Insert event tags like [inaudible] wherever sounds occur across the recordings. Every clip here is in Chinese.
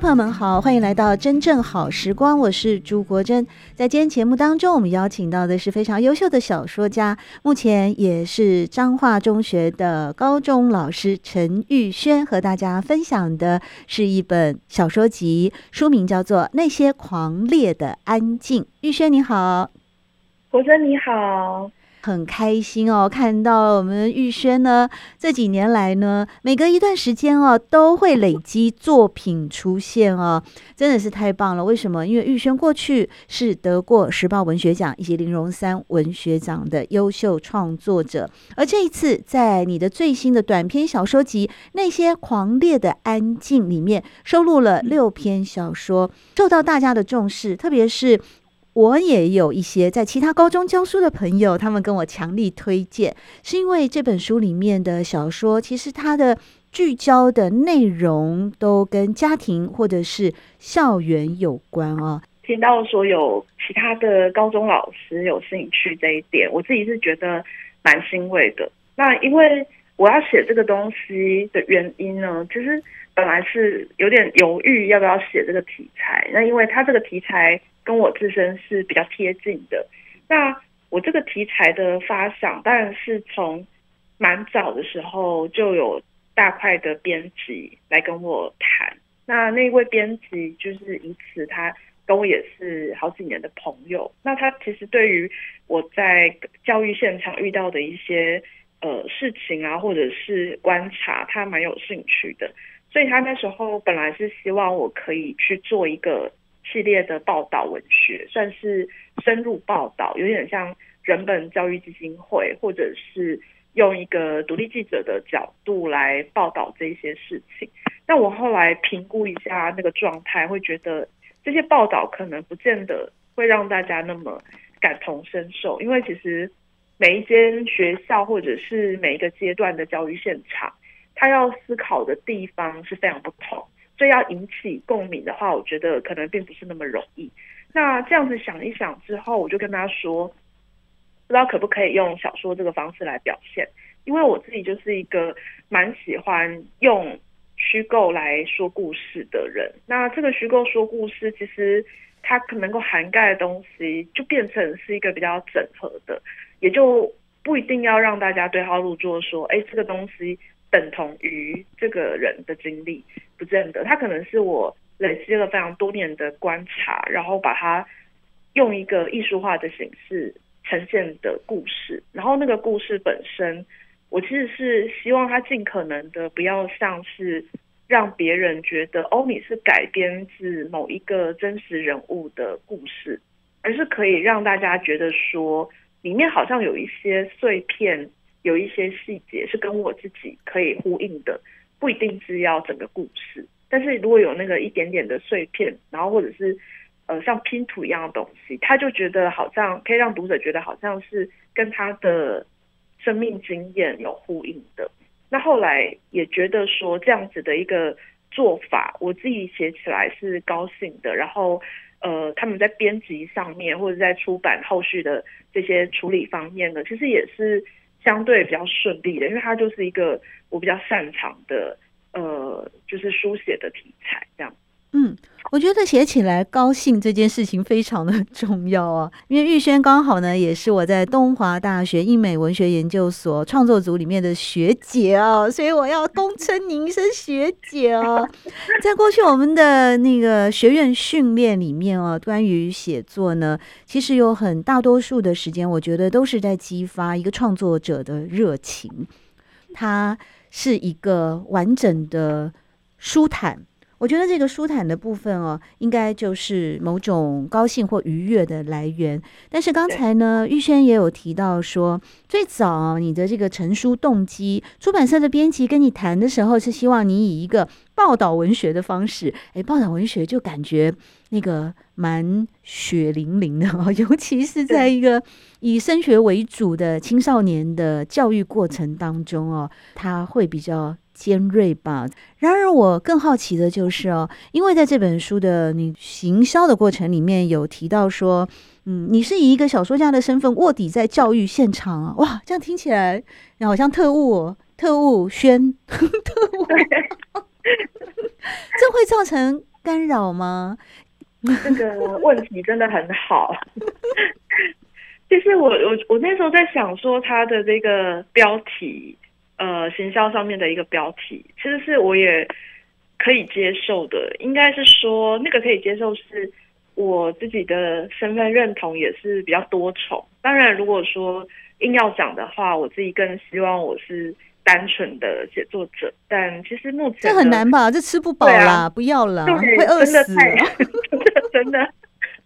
朋友们好，欢迎来到真正好时光，我是朱国珍。在今天节目当中，我们邀请到的是非常优秀的小说家，目前也是彰化中学的高中老师陈玉轩，和大家分享的是一本小说集，书名叫做《那些狂烈的安静》。玉轩你好，国珍你好。很开心哦，看到我们玉轩呢，这几年来呢，每隔一段时间哦，都会累积作品出现哦，真的是太棒了。为什么？因为玉轩过去是得过时报文学奖以及林荣三文学奖的优秀创作者，而这一次在你的最新的短篇小说集《那些狂烈的安静》里面，收录了六篇小说，受到大家的重视，特别是。我也有一些在其他高中教书的朋友，他们跟我强力推荐，是因为这本书里面的小说，其实它的聚焦的内容都跟家庭或者是校园有关啊。听到说有其他的高中老师有兴趣这一点，我自己是觉得蛮欣慰的。那因为我要写这个东西的原因呢，其实本来是有点犹豫要不要写这个题材，那因为它这个题材。跟我自身是比较贴近的。那我这个题材的发想，当然是从蛮早的时候就有大块的编辑来跟我谈。那那位编辑就是以此，他跟我也是好几年的朋友。那他其实对于我在教育现场遇到的一些呃事情啊，或者是观察，他蛮有兴趣的。所以他那时候本来是希望我可以去做一个。系列的报道文学算是深入报道，有点像人本教育基金会，或者是用一个独立记者的角度来报道这些事情。那我后来评估一下那个状态，会觉得这些报道可能不见得会让大家那么感同身受，因为其实每一间学校或者是每一个阶段的教育现场，他要思考的地方是非常不同。所以要引起共鸣的话，我觉得可能并不是那么容易。那这样子想一想之后，我就跟他说，不知道可不可以用小说这个方式来表现？因为我自己就是一个蛮喜欢用虚构来说故事的人。那这个虚构说故事，其实它可能够涵盖的东西，就变成是一个比较整合的，也就不一定要让大家对号入座，说，哎，这个东西。等同于这个人的经历，不见得，他可能是我累积了非常多年的观察，然后把它用一个艺术化的形式呈现的故事。然后那个故事本身，我其实是希望他尽可能的不要像是让别人觉得欧米是改编自某一个真实人物的故事，而是可以让大家觉得说里面好像有一些碎片。有一些细节是跟我自己可以呼应的，不一定是要整个故事。但是如果有那个一点点的碎片，然后或者是呃像拼图一样的东西，他就觉得好像可以让读者觉得好像是跟他的生命经验有呼应的。那后来也觉得说这样子的一个做法，我自己写起来是高兴的。然后呃他们在编辑上面或者在出版后续的这些处理方面呢，其实也是。相对比较顺利的，因为它就是一个我比较擅长的，呃，就是书写的题材这样。嗯，我觉得写起来高兴这件事情非常的 [laughs] 重要啊，因为玉轩刚好呢也是我在东华大学英美文学研究所创作组里面的学姐啊，所以我要恭称您一声学姐啊。在过去我们的那个学院训练里面啊，关于写作呢，其实有很大多数的时间，我觉得都是在激发一个创作者的热情，它是一个完整的舒坦。我觉得这个舒坦的部分哦，应该就是某种高兴或愉悦的来源。但是刚才呢，玉轩也有提到说，最早你的这个成书动机，出版社的编辑跟你谈的时候，是希望你以一个报道文学的方式。哎，报道文学就感觉那个蛮血淋淋的哦，[laughs] 尤其是在一个以升学为主的青少年的教育过程当中哦，他会比较。尖锐吧。然而，我更好奇的就是哦，因为在这本书的你行销的过程里面有提到说，嗯，你是以一个小说家的身份卧底在教育现场啊，哇，这样听起来好像特务，特务宣，[laughs] 特务，这会造成干扰吗？这个问题真的很好。[laughs] 其实我我我那时候在想说，他的这个标题。呃，行销上面的一个标题，其实是我也可以接受的。应该是说，那个可以接受，是我自己的身份认同也是比较多重。当然，如果说硬要讲的话，我自己更希望我是单纯的写作者。但其实目前这很难吧？这吃不饱啦，啊、不要了，会饿死。[laughs] 真的，真的，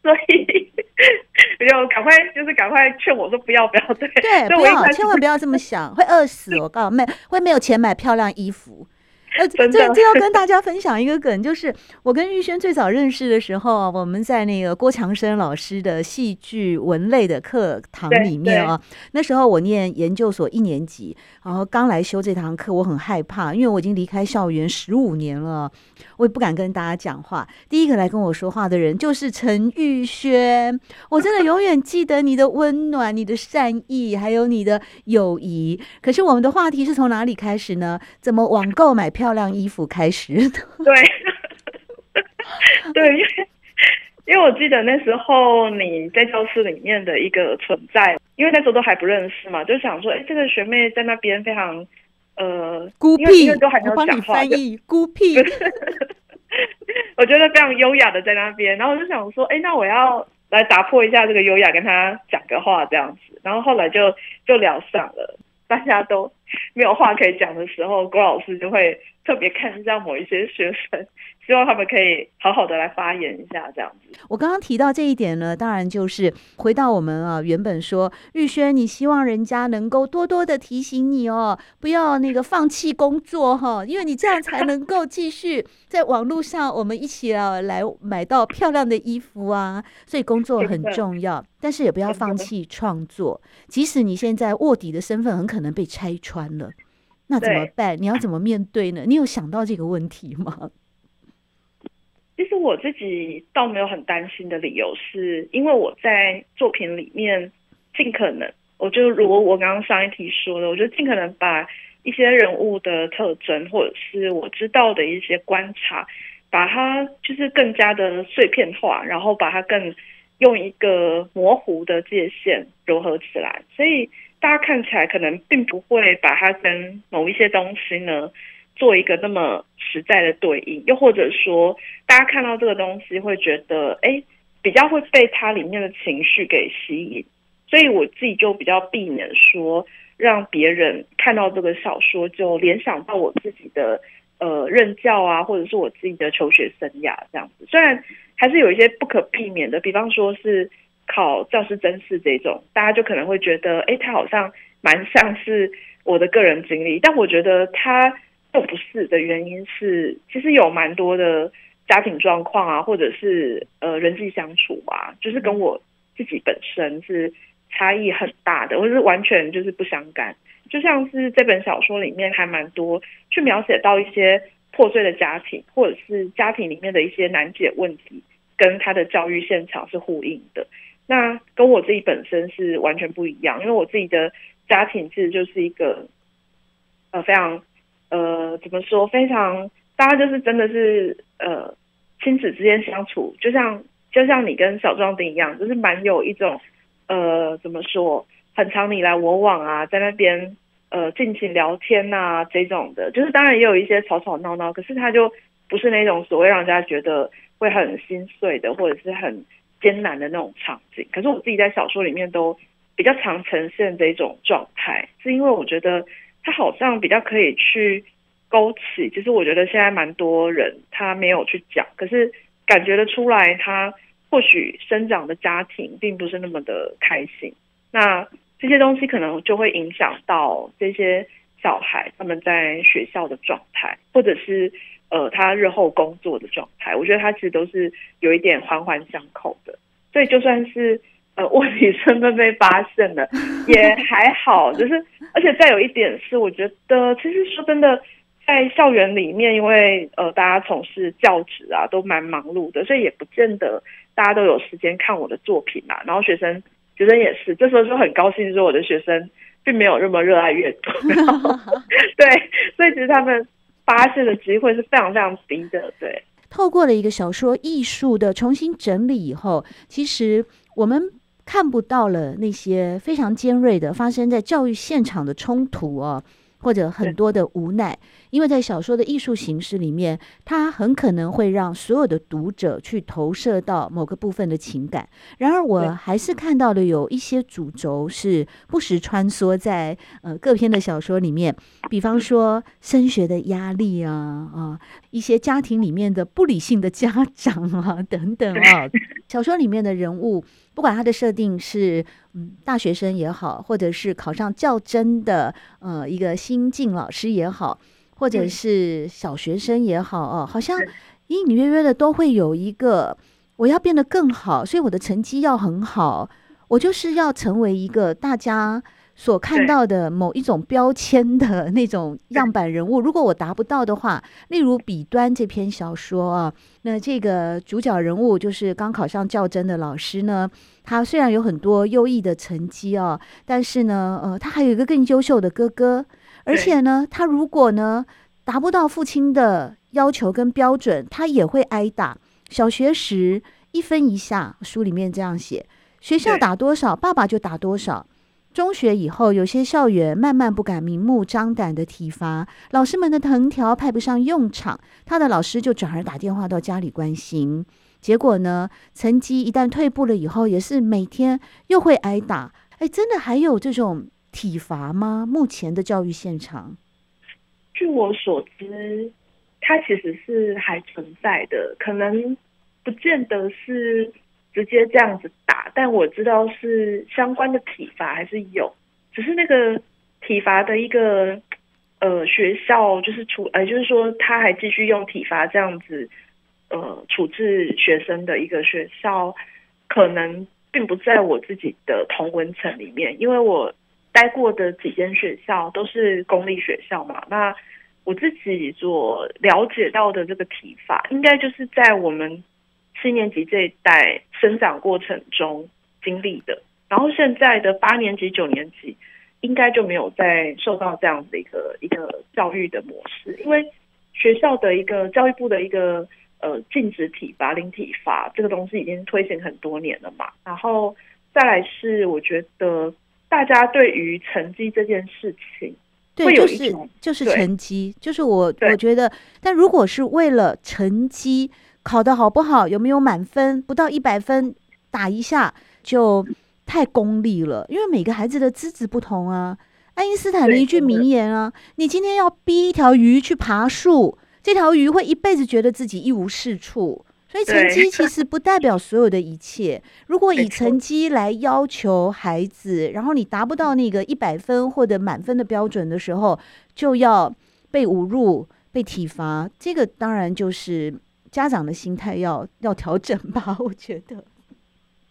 所以。[laughs] 要赶快，就是赶快劝我说不要不要，对对，不要，千万不要这么想，会饿死。[laughs] 我告诉妹，会没有钱买漂亮衣服。呃，这这要 [laughs] 跟大家分享一个梗，就是我跟玉轩最早认识的时候，我们在那个郭强生老师的戏剧文类的课堂里面啊。那时候我念研究所一年级，然后刚来修这堂课，我很害怕，因为我已经离开校园十五年了，我也不敢跟大家讲话。第一个来跟我说话的人就是陈玉轩，我真的永远记得你的温暖、你的善意，还有你的友谊。可是我们的话题是从哪里开始呢？怎么网购买漂亮衣服开始，[laughs] 对，[laughs] 对，因为因为我记得那时候你在教室里面的一个存在，因为那时候都还不认识嘛，就想说，哎，这个学妹在那边非常呃孤僻，因为都还没有讲话，孤僻，[laughs] 我觉得非常优雅的在那边，然后我就想说，哎，那我要来打破一下这个优雅，跟她讲个话这样子，然后后来就就聊上了，大家都没有话可以讲的时候，郭老师就会。特别看向某一些学生，希望他们可以好好的来发言一下，这样子。我刚刚提到这一点呢，当然就是回到我们啊原本说，玉轩，你希望人家能够多多的提醒你哦，不要那个放弃工作哈，因为你这样才能够继续在网络上我们一起啊来买到漂亮的衣服啊，所以工作很重要，但是也不要放弃创作，即使你现在卧底的身份很可能被拆穿了。那怎么办？你要怎么面对呢？你有想到这个问题吗？[laughs] 其实我自己倒没有很担心的理由，是因为我在作品里面尽可能，我就如果我刚刚上一题说的，我就尽可能把一些人物的特征，或者是我知道的一些观察，把它就是更加的碎片化，然后把它更用一个模糊的界限融合起来，所以。大家看起来可能并不会把它跟某一些东西呢做一个那么实在的对应，又或者说，大家看到这个东西会觉得，哎，比较会被它里面的情绪给吸引，所以我自己就比较避免说让别人看到这个小说就联想到我自己的呃任教啊，或者是我自己的求学生涯这样子。虽然还是有一些不可避免的，比方说是。考教师甄试这种，大家就可能会觉得，哎，他好像蛮像是我的个人经历，但我觉得他又不是的原因是，其实有蛮多的家庭状况啊，或者是呃人际相处啊，就是跟我自己本身是差异很大的，或者是完全就是不相干。就像是这本小说里面还蛮多去描写到一些破碎的家庭，或者是家庭里面的一些难解问题，跟他的教育现场是呼应的。那跟我自己本身是完全不一样，因为我自己的家庭其实就是一个呃非常呃怎么说，非常大家就是真的是呃亲子之间相处，就像就像你跟小壮丁一样，就是蛮有一种呃怎么说，很常你来我往啊，在那边呃尽情聊天呐、啊、这种的，就是当然也有一些吵吵闹闹，可是他就不是那种所谓让人家觉得会很心碎的，或者是很。艰难的那种场景，可是我自己在小说里面都比较常呈现这种状态，是因为我觉得它好像比较可以去勾起，其实我觉得现在蛮多人他没有去讲，可是感觉得出来，他或许生长的家庭并不是那么的开心。那这些东西可能就会影响到这些小孩他们在学校的状态，或者是呃他日后工作的状态。我觉得他其实都是有一点环环相扣的。所以就算是呃 [laughs] 问题身份被发现了，也还好。[laughs] 就是而且再有一点是，我觉得其实说真的。在校园里面，因为呃，大家从事教职啊，都蛮忙碌的，所以也不见得大家都有时间看我的作品啊。然后学生学生也是，这时候就很高兴说我的学生并没有那么热爱阅读，[laughs] 对，所以其实他们发泄的机会是非常非常低的。对，透过了一个小说艺术的重新整理以后，其实我们看不到了那些非常尖锐的发生在教育现场的冲突哦。或者很多的无奈，因为在小说的艺术形式里面，它很可能会让所有的读者去投射到某个部分的情感。然而，我还是看到了有一些主轴是不时穿梭在呃各篇的小说里面，比方说升学的压力啊啊，一些家庭里面的不理性的家长啊等等啊，[laughs] 小说里面的人物。不管他的设定是嗯大学生也好，或者是考上较真的呃一个新晋老师也好，或者是小学生也好哦，好像隐隐约约的都会有一个我要变得更好，所以我的成绩要很好，我就是要成为一个大家。所看到的某一种标签的 [laughs] 那种样板人物，如果我达不到的话，例如《笔端》这篇小说啊，那这个主角人物就是刚考上教甄的老师呢，他虽然有很多优异的成绩啊，但是呢，呃，他还有一个更优秀的哥哥，而且呢，他如果呢达不到父亲的要求跟标准，他也会挨打。小学时一分一下，书里面这样写，学校打多少，爸爸就打多少。中学以后，有些校园慢慢不敢明目张胆的体罚，老师们的藤条派不上用场，他的老师就转而打电话到家里关心。结果呢，成绩一旦退步了以后，也是每天又会挨打。哎，真的还有这种体罚吗？目前的教育现场，据我所知，它其实是还存在的，可能不见得是。直接这样子打，但我知道是相关的体罚还是有，只是那个体罚的一个呃学校就是处，呃就是说他还继续用体罚这样子呃处置学生的一个学校，可能并不在我自己的同文层里面，因为我待过的几间学校都是公立学校嘛，那我自己所了解到的这个体罚，应该就是在我们。七年级这一代生长过程中经历的，然后现在的八年级、九年级应该就没有再受到这样的一个一个教育的模式，因为学校的一个教育部的一个呃禁止体罚、零体罚这个东西已经推行很多年了嘛。然后再来是，我觉得大家对于成绩这件事情会有一种，就是就是成绩，就是我我觉得，但如果是为了成绩。考得好不好？有没有满分？不到一百分打一下就太功利了，因为每个孩子的资质不同啊。爱因斯坦的一句名言啊：“你今天要逼一条鱼去爬树，这条鱼会一辈子觉得自己一无是处。”所以成绩其实不代表所有的一切。如果以成绩来要求孩子，然后你达不到那个一百分或者满分的标准的时候，就要被侮辱、被体罚，这个当然就是。家长的心态要 [laughs] 要调整吧，[laughs] 我觉得。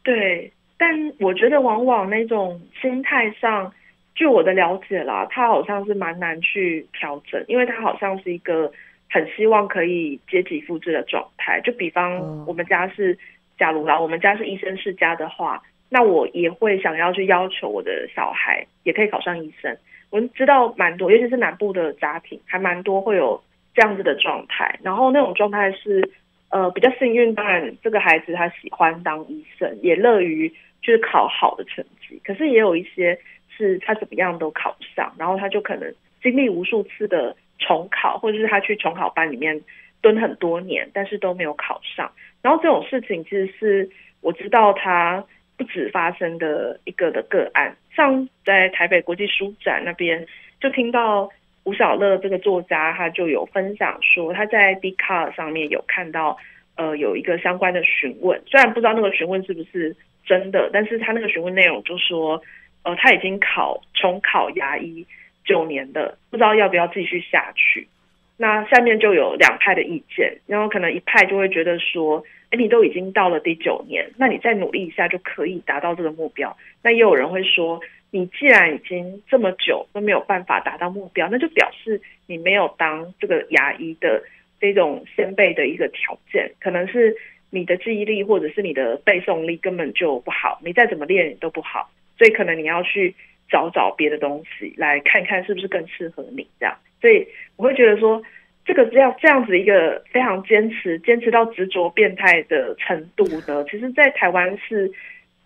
对，但我觉得往往那种心态上，据我的了解啦，他好像是蛮难去调整，因为他好像是一个很希望可以阶级复制的状态。就比方我们家是，假如啦，我们家是医生世家的话，那我也会想要去要求我的小孩也可以考上医生。我知道蛮多，尤其是南部的家庭，还蛮多会有。这样子的状态，然后那种状态是，呃，比较幸运。当然，这个孩子他喜欢当医生，也乐于就是考好的成绩。可是也有一些是他怎么样都考不上，然后他就可能经历无数次的重考，或者是他去重考班里面蹲很多年，但是都没有考上。然后这种事情其实是我知道他不止发生的一个的个案，像在台北国际书展那边就听到。吴小乐这个作家他就有分享说，他在 d c a r 上面有看到呃有一个相关的询问，虽然不知道那个询问是不是真的，但是他那个询问内容就说，呃他已经考重考牙医九年的，不知道要不要继续下去。那下面就有两派的意见，然后可能一派就会觉得说，哎，你都已经到了第九年，那你再努力一下就可以达到这个目标。那也有人会说，你既然已经这么久都没有办法达到目标，那就表示你没有当这个牙医的这种先辈的一个条件，可能是你的记忆力或者是你的背诵力根本就不好，你再怎么练都不好，所以可能你要去找找别的东西来看看是不是更适合你这样。所以我会觉得说，这个这样这样子一个非常坚持、坚持到执着变态的程度呢，其实，在台湾是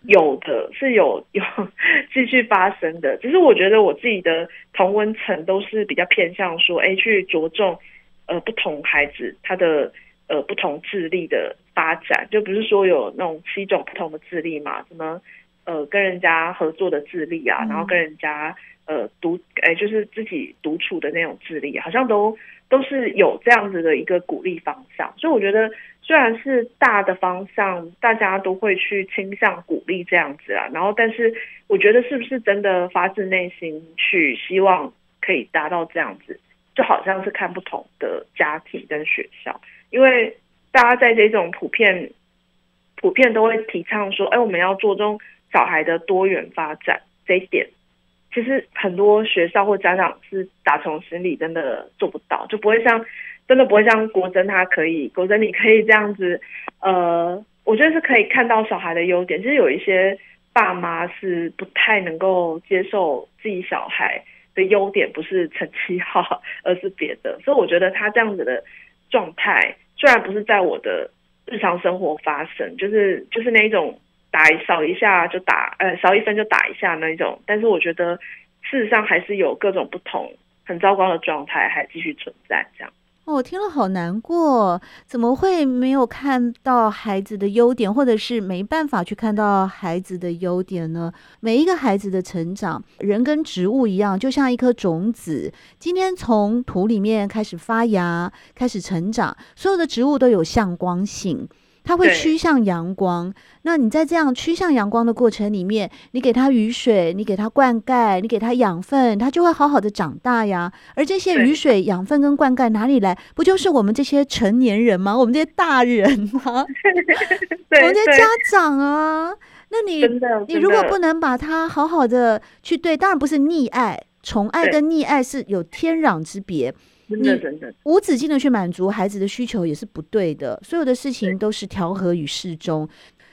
有的，是有有 [laughs] 继续发生的。只是我觉得我自己的同温层都是比较偏向说，哎，去着重呃不同孩子他的呃不同智力的发展，就不是说有那种七种不同的智力嘛，什么呃跟人家合作的智力啊，然后跟人家。呃，独哎，就是自己独处的那种智力，好像都都是有这样子的一个鼓励方向。所以我觉得，虽然是大的方向，大家都会去倾向鼓励这样子啊，然后，但是我觉得是不是真的发自内心去希望可以达到这样子，就好像是看不同的家庭跟学校，因为大家在这种普遍普遍都会提倡说，哎，我们要注重小孩的多元发展这一点。其实很多学校或家长是打从心里真的做不到，就不会像，真的不会像国珍他可以，国珍你可以这样子，呃，我觉得是可以看到小孩的优点。其实有一些爸妈是不太能够接受自己小孩的优点不是成绩好，而是别的。所以我觉得他这样子的状态，虽然不是在我的日常生活发生，就是就是那一种。打一少一下就打，呃，少一分就打一下那一种。但是我觉得，事实上还是有各种不同、很糟糕的状态还继续存在。这样，哦，我听了好难过。怎么会没有看到孩子的优点，或者是没办法去看到孩子的优点呢？每一个孩子的成长，人跟植物一样，就像一颗种子，今天从土里面开始发芽，开始成长。所有的植物都有向光性。它会趋向阳光，那你在这样趋向阳光的过程里面，你给它雨水，你给它灌溉，你给它养分，它就会好好的长大呀。而这些雨水、养分跟灌溉哪里来？不就是我们这些成年人吗？我们这些大人吗？[laughs] 我们这些家长啊，那你你如果不能把它好好的去对，当然不是溺爱，宠爱跟溺爱是有天壤之别。真的真的，无止境的去满足孩子的需求也是不对的。所有的事情都是调和与适中，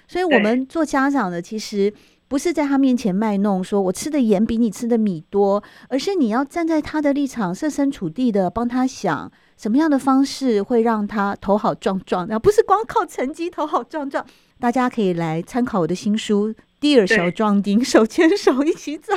所以我们做家长的其实不是在他面前卖弄，说我吃的盐比你吃的米多，而是你要站在他的立场，设身处地的帮他想，什么样的方式会让他头好壮壮，而不是光靠成绩头好壮壮。大家可以来参考我的新书《Dear 小壮丁》，手牵手一起走。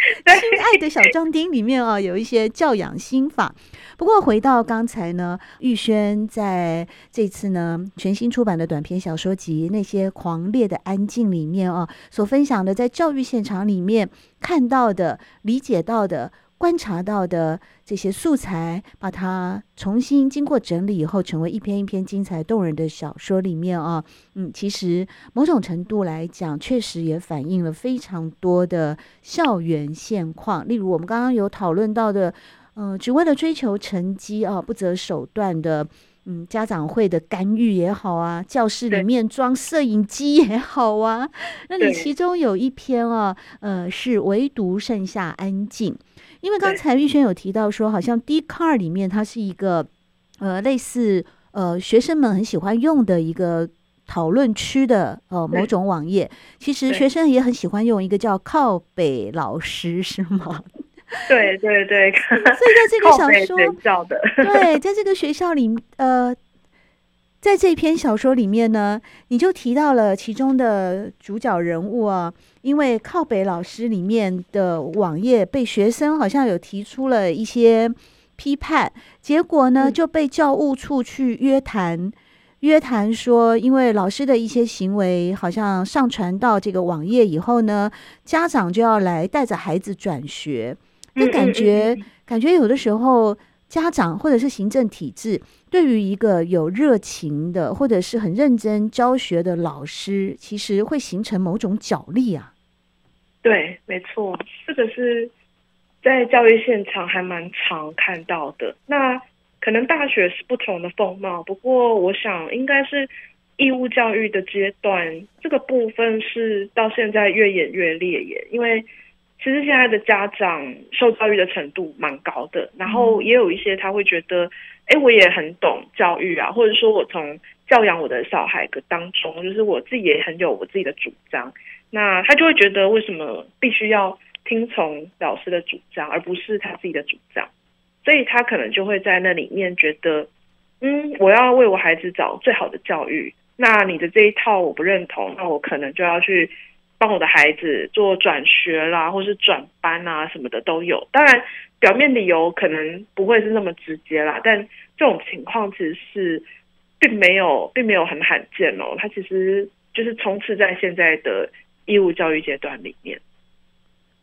[laughs] 亲爱的小壮丁里面啊，有一些教养心法。不过回到刚才呢，玉轩在这次呢全新出版的短篇小说集《那些狂烈的安静》里面啊，所分享的在教育现场里面看到的、理解到的。观察到的这些素材，把它重新经过整理以后，成为一篇一篇精彩动人的小说里面啊，嗯，其实某种程度来讲，确实也反映了非常多的校园现况。例如，我们刚刚有讨论到的，嗯、呃，只为了追求成绩啊，不择手段的，嗯，家长会的干预也好啊，教室里面装摄影机也好啊，那你其中有一篇啊，呃，是唯独剩下安静。因为刚才玉轩有提到说，好像 Dcard 里面它是一个呃类似呃学生们很喜欢用的一个讨论区的呃某种网页。其实学生也很喜欢用一个叫靠北老师，是吗？对 [laughs] 对对。[laughs] 所以在这个小说对，在这个学校里呃。在这篇小说里面呢，你就提到了其中的主角人物啊，因为靠北老师里面的网页被学生好像有提出了一些批判，结果呢就被教务处去约谈，约谈说，因为老师的一些行为好像上传到这个网页以后呢，家长就要来带着孩子转学。那感觉感觉有的时候家长或者是行政体制对于一个有热情的或者是很认真教学的老师，其实会形成某种角力啊。对，没错，这个是在教育现场还蛮常看到的。那可能大学是不同的风貌，不过我想应该是义务教育的阶段，这个部分是到现在越演越烈耶。因为其实现在的家长受教育的程度蛮高的，然后也有一些他会觉得，哎，我也很懂教育啊，或者说我从教养我的小孩的当中，就是我自己也很有我自己的主张。那他就会觉得，为什么必须要听从老师的主张，而不是他自己的主张？所以他可能就会在那里面觉得，嗯，我要为我孩子找最好的教育。那你的这一套我不认同，那我可能就要去帮我的孩子做转学啦，或是转班啊什么的都有。当然，表面理由可能不会是那么直接啦，但这种情况其实是并没有，并没有很罕见哦。他其实就是充斥在现在的。义务教育阶段里面，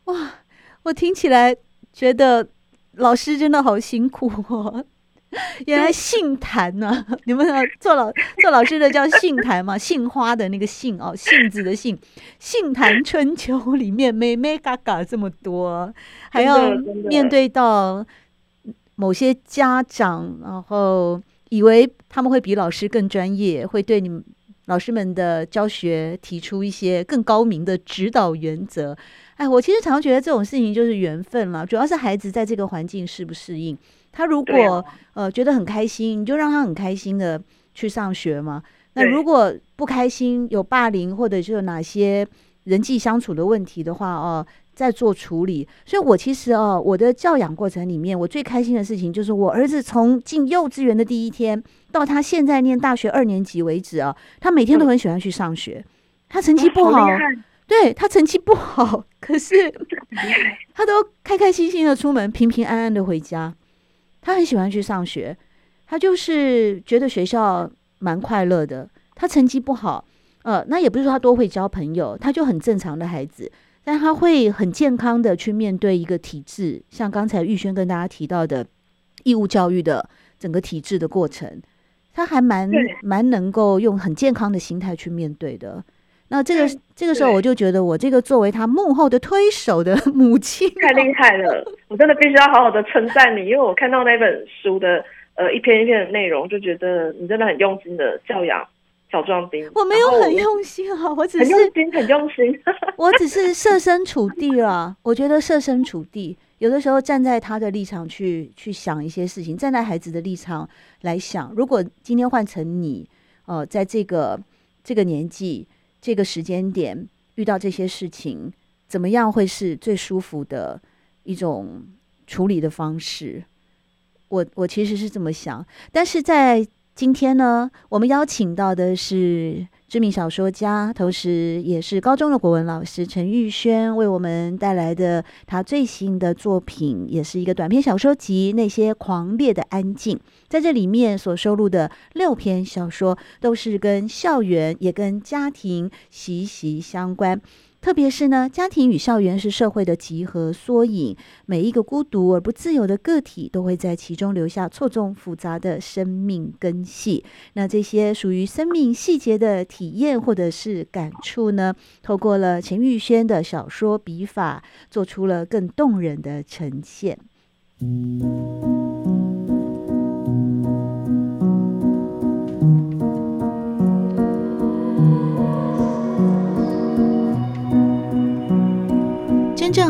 哇，我听起来觉得老师真的好辛苦哦。[laughs] 原来杏坛呢、啊，[laughs] 你们做老做老师的叫杏坛嘛？[laughs] 杏花的那个杏哦，杏子的杏。杏坛春秋里面，妹妹嘎嘎这么多，还要面对到某些家长，然后以为他们会比老师更专业，会对你们。老师们的教学提出一些更高明的指导原则，哎，我其实常常觉得这种事情就是缘分了，主要是孩子在这个环境适不适应。他如果呃觉得很开心，你就让他很开心的去上学嘛。那如果不开心，有霸凌或者是有哪些人际相处的问题的话，哦。再做处理，所以我其实哦，我的教养过程里面，我最开心的事情就是我儿子从进幼稚园的第一天到他现在念大学二年级为止啊，他每天都很喜欢去上学。他成绩不好，对，他成绩不好，可是 [laughs] 他都开开心心的出门，平平安安的回家。他很喜欢去上学，他就是觉得学校蛮快乐的。他成绩不好，呃，那也不是说他多会交朋友，他就很正常的孩子。但他会很健康的去面对一个体制，像刚才玉轩跟大家提到的义务教育的整个体制的过程，他还蛮蛮能够用很健康的心态去面对的。那这个这个时候，我就觉得我这个作为他幕后的推手的 [laughs] 母亲太厉害了，我真的必须要好好的称赞你，因为我看到那本书的呃一篇一篇的内容，就觉得你真的很用心的教养。小壮丁，我没有很用心啊，我只是很用心，很用心。我只是设身处地了。我觉得设身处地，有的时候站在他的立场去去想一些事情，站在孩子的立场来想，如果今天换成你，呃，在这个这个年纪、这个时间点遇到这些事情，怎么样会是最舒服的一种处理的方式？我我其实是这么想，但是在。今天呢，我们邀请到的是知名小说家，同时也是高中的国文老师陈玉轩，为我们带来的他最新的作品，也是一个短篇小说集《那些狂烈的安静》。在这里面所收录的六篇小说，都是跟校园也跟家庭息息相关。特别是呢，家庭与校园是社会的集合缩影，每一个孤独而不自由的个体都会在其中留下错综复杂的生命根系。那这些属于生命细节的体验或者是感触呢，透过了陈玉轩的小说笔法，做出了更动人的呈现。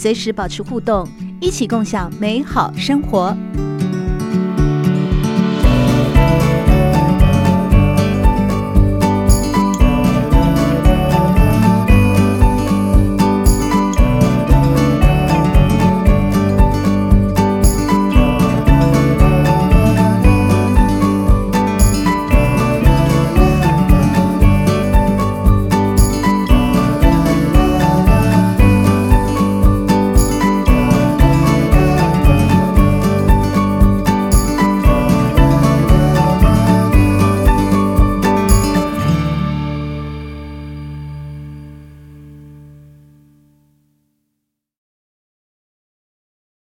随时保持互动，一起共享美好生活。